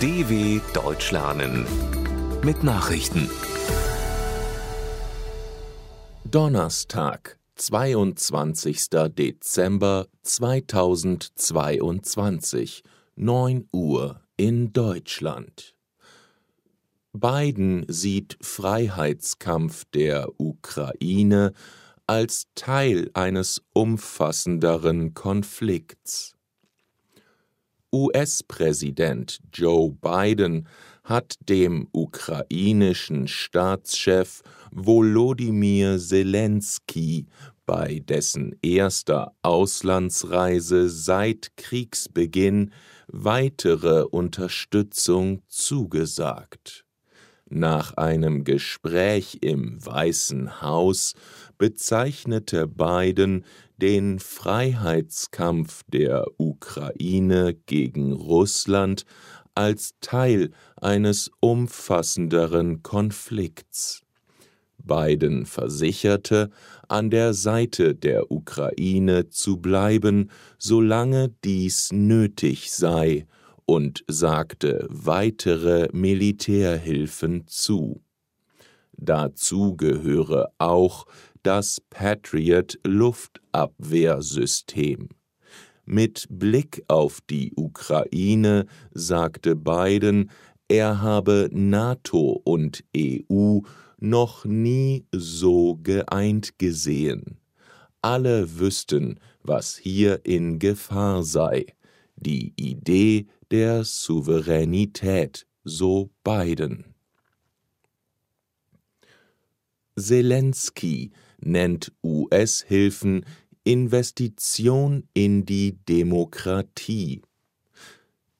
DW Deutsch lernen mit Nachrichten. Donnerstag, 22. Dezember 2022, 9 Uhr in Deutschland. Biden sieht Freiheitskampf der Ukraine als Teil eines umfassenderen Konflikts. US-Präsident Joe Biden hat dem ukrainischen Staatschef Volodymyr Zelensky bei dessen erster Auslandsreise seit Kriegsbeginn weitere Unterstützung zugesagt. Nach einem Gespräch im Weißen Haus bezeichnete Biden den Freiheitskampf der Ukraine gegen Russland als Teil eines umfassenderen Konflikts. Biden versicherte, an der Seite der Ukraine zu bleiben, solange dies nötig sei, und sagte weitere Militärhilfen zu. Dazu gehöre auch das Patriot Luftabwehrsystem. Mit Blick auf die Ukraine sagte Biden, er habe NATO und EU noch nie so geeint gesehen. Alle wüssten, was hier in Gefahr sei, die Idee der Souveränität, so Biden. Zelensky nennt US-Hilfen Investition in die Demokratie.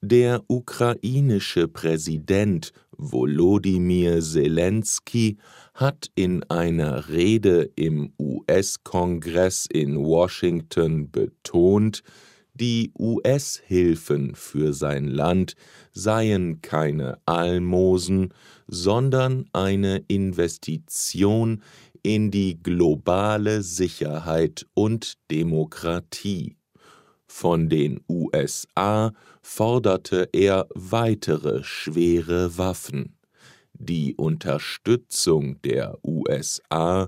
Der ukrainische Präsident Volodymyr Zelensky hat in einer Rede im US-Kongress in Washington betont, die US-Hilfen für sein Land seien keine Almosen, sondern eine Investition in die globale Sicherheit und Demokratie. Von den USA forderte er weitere schwere Waffen. Die Unterstützung der USA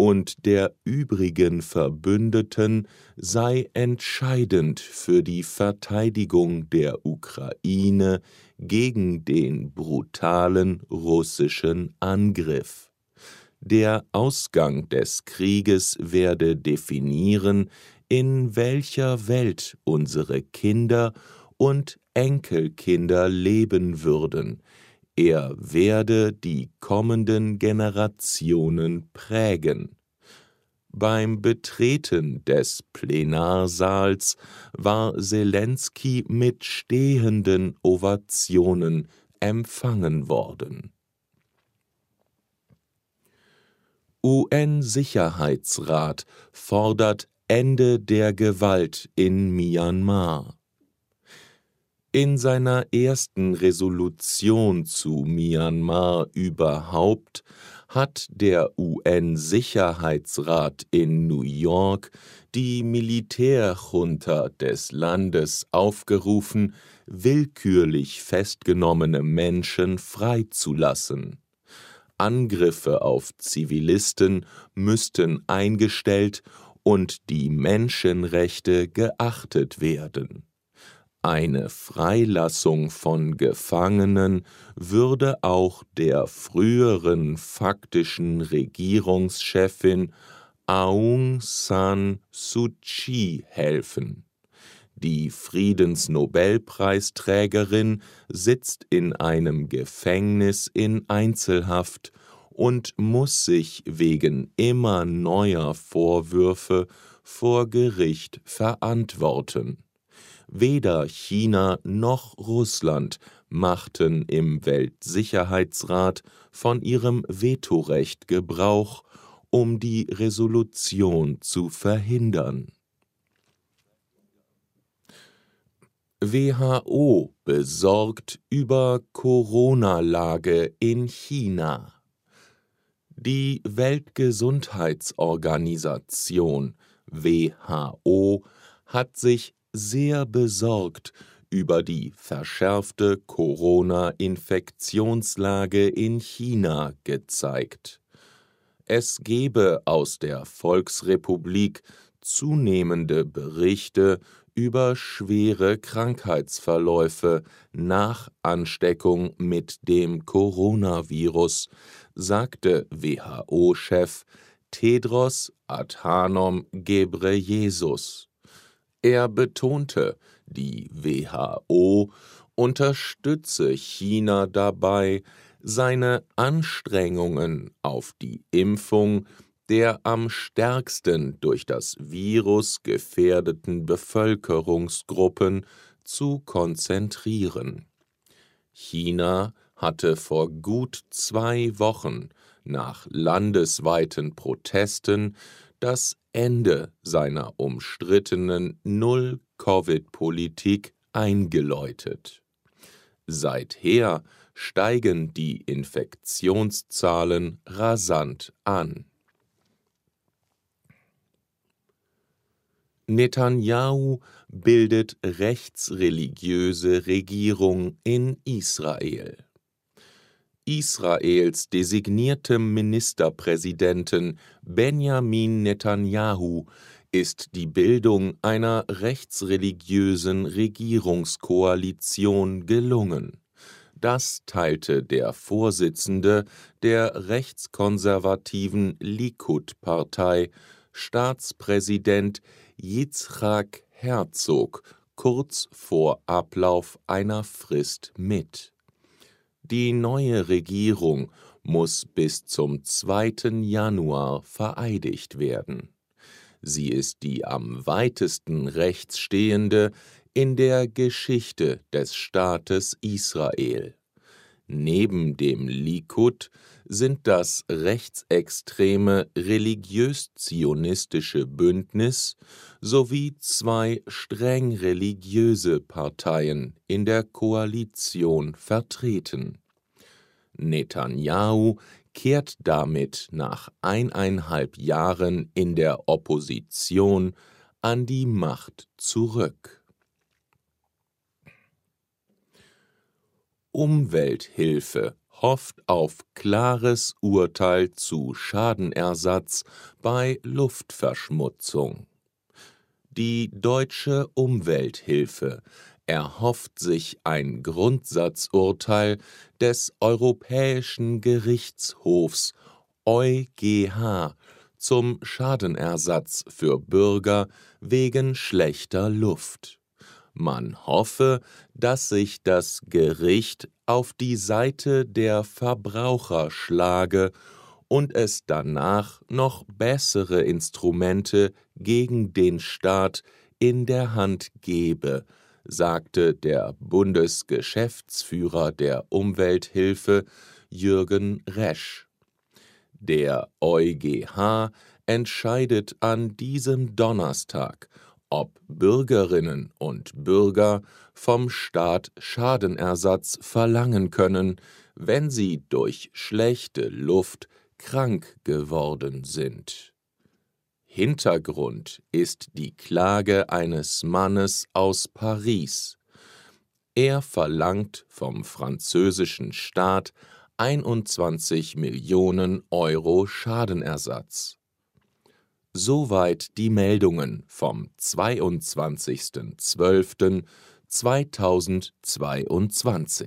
und der übrigen Verbündeten sei entscheidend für die Verteidigung der Ukraine gegen den brutalen russischen Angriff. Der Ausgang des Krieges werde definieren, in welcher Welt unsere Kinder und Enkelkinder leben würden, er werde die kommenden Generationen prägen. Beim Betreten des Plenarsaals war Zelensky mit stehenden Ovationen empfangen worden. UN-Sicherheitsrat fordert Ende der Gewalt in Myanmar. In seiner ersten Resolution zu Myanmar überhaupt hat der UN-Sicherheitsrat in New York die Militärjunta des Landes aufgerufen, willkürlich festgenommene Menschen freizulassen. Angriffe auf Zivilisten müssten eingestellt und die Menschenrechte geachtet werden. Eine Freilassung von Gefangenen würde auch der früheren faktischen Regierungschefin Aung San Suu Kyi helfen. Die Friedensnobelpreisträgerin sitzt in einem Gefängnis in Einzelhaft und muss sich wegen immer neuer Vorwürfe vor Gericht verantworten. Weder China noch Russland machten im Weltsicherheitsrat von ihrem Vetorecht Gebrauch, um die Resolution zu verhindern. WHO besorgt über Corona-Lage in China. Die Weltgesundheitsorganisation WHO hat sich sehr besorgt über die verschärfte Corona-Infektionslage in China gezeigt. Es gebe aus der Volksrepublik zunehmende Berichte über schwere Krankheitsverläufe nach Ansteckung mit dem Coronavirus, sagte WHO-Chef Tedros Adhanom Ghebreyesus. Er betonte, die WHO unterstütze China dabei, seine Anstrengungen auf die Impfung der am stärksten durch das Virus gefährdeten Bevölkerungsgruppen zu konzentrieren. China hatte vor gut zwei Wochen nach landesweiten Protesten das Ende seiner umstrittenen Null-Covid-Politik eingeläutet. Seither steigen die Infektionszahlen rasant an. Netanyahu bildet rechtsreligiöse Regierung in Israel. Israels designiertem Ministerpräsidenten Benjamin Netanyahu ist die Bildung einer rechtsreligiösen Regierungskoalition gelungen. Das teilte der Vorsitzende der rechtskonservativen Likud-Partei, Staatspräsident Yitzhak Herzog, kurz vor Ablauf einer Frist mit. Die neue Regierung muss bis zum 2. Januar vereidigt werden. Sie ist die am weitesten rechts stehende in der Geschichte des Staates Israel. Neben dem Likud sind das rechtsextreme religiös-zionistische Bündnis sowie zwei streng religiöse Parteien in der Koalition vertreten. Netanyahu kehrt damit nach eineinhalb Jahren in der Opposition an die Macht zurück. Umwelthilfe hofft auf klares Urteil zu Schadenersatz bei Luftverschmutzung. Die deutsche Umwelthilfe erhofft sich ein Grundsatzurteil des Europäischen Gerichtshofs EuGH zum Schadenersatz für Bürger wegen schlechter Luft. Man hoffe, dass sich das Gericht auf die Seite der Verbraucher schlage und es danach noch bessere Instrumente gegen den Staat in der Hand gebe, sagte der Bundesgeschäftsführer der Umwelthilfe Jürgen Resch. Der EuGH entscheidet an diesem Donnerstag, ob Bürgerinnen und Bürger vom Staat Schadenersatz verlangen können, wenn sie durch schlechte Luft krank geworden sind. Hintergrund ist die Klage eines Mannes aus Paris. Er verlangt vom französischen Staat 21 Millionen Euro Schadenersatz. Soweit die Meldungen vom 22.12.2022.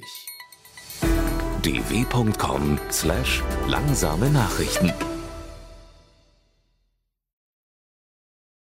dw.com/langsame Nachrichten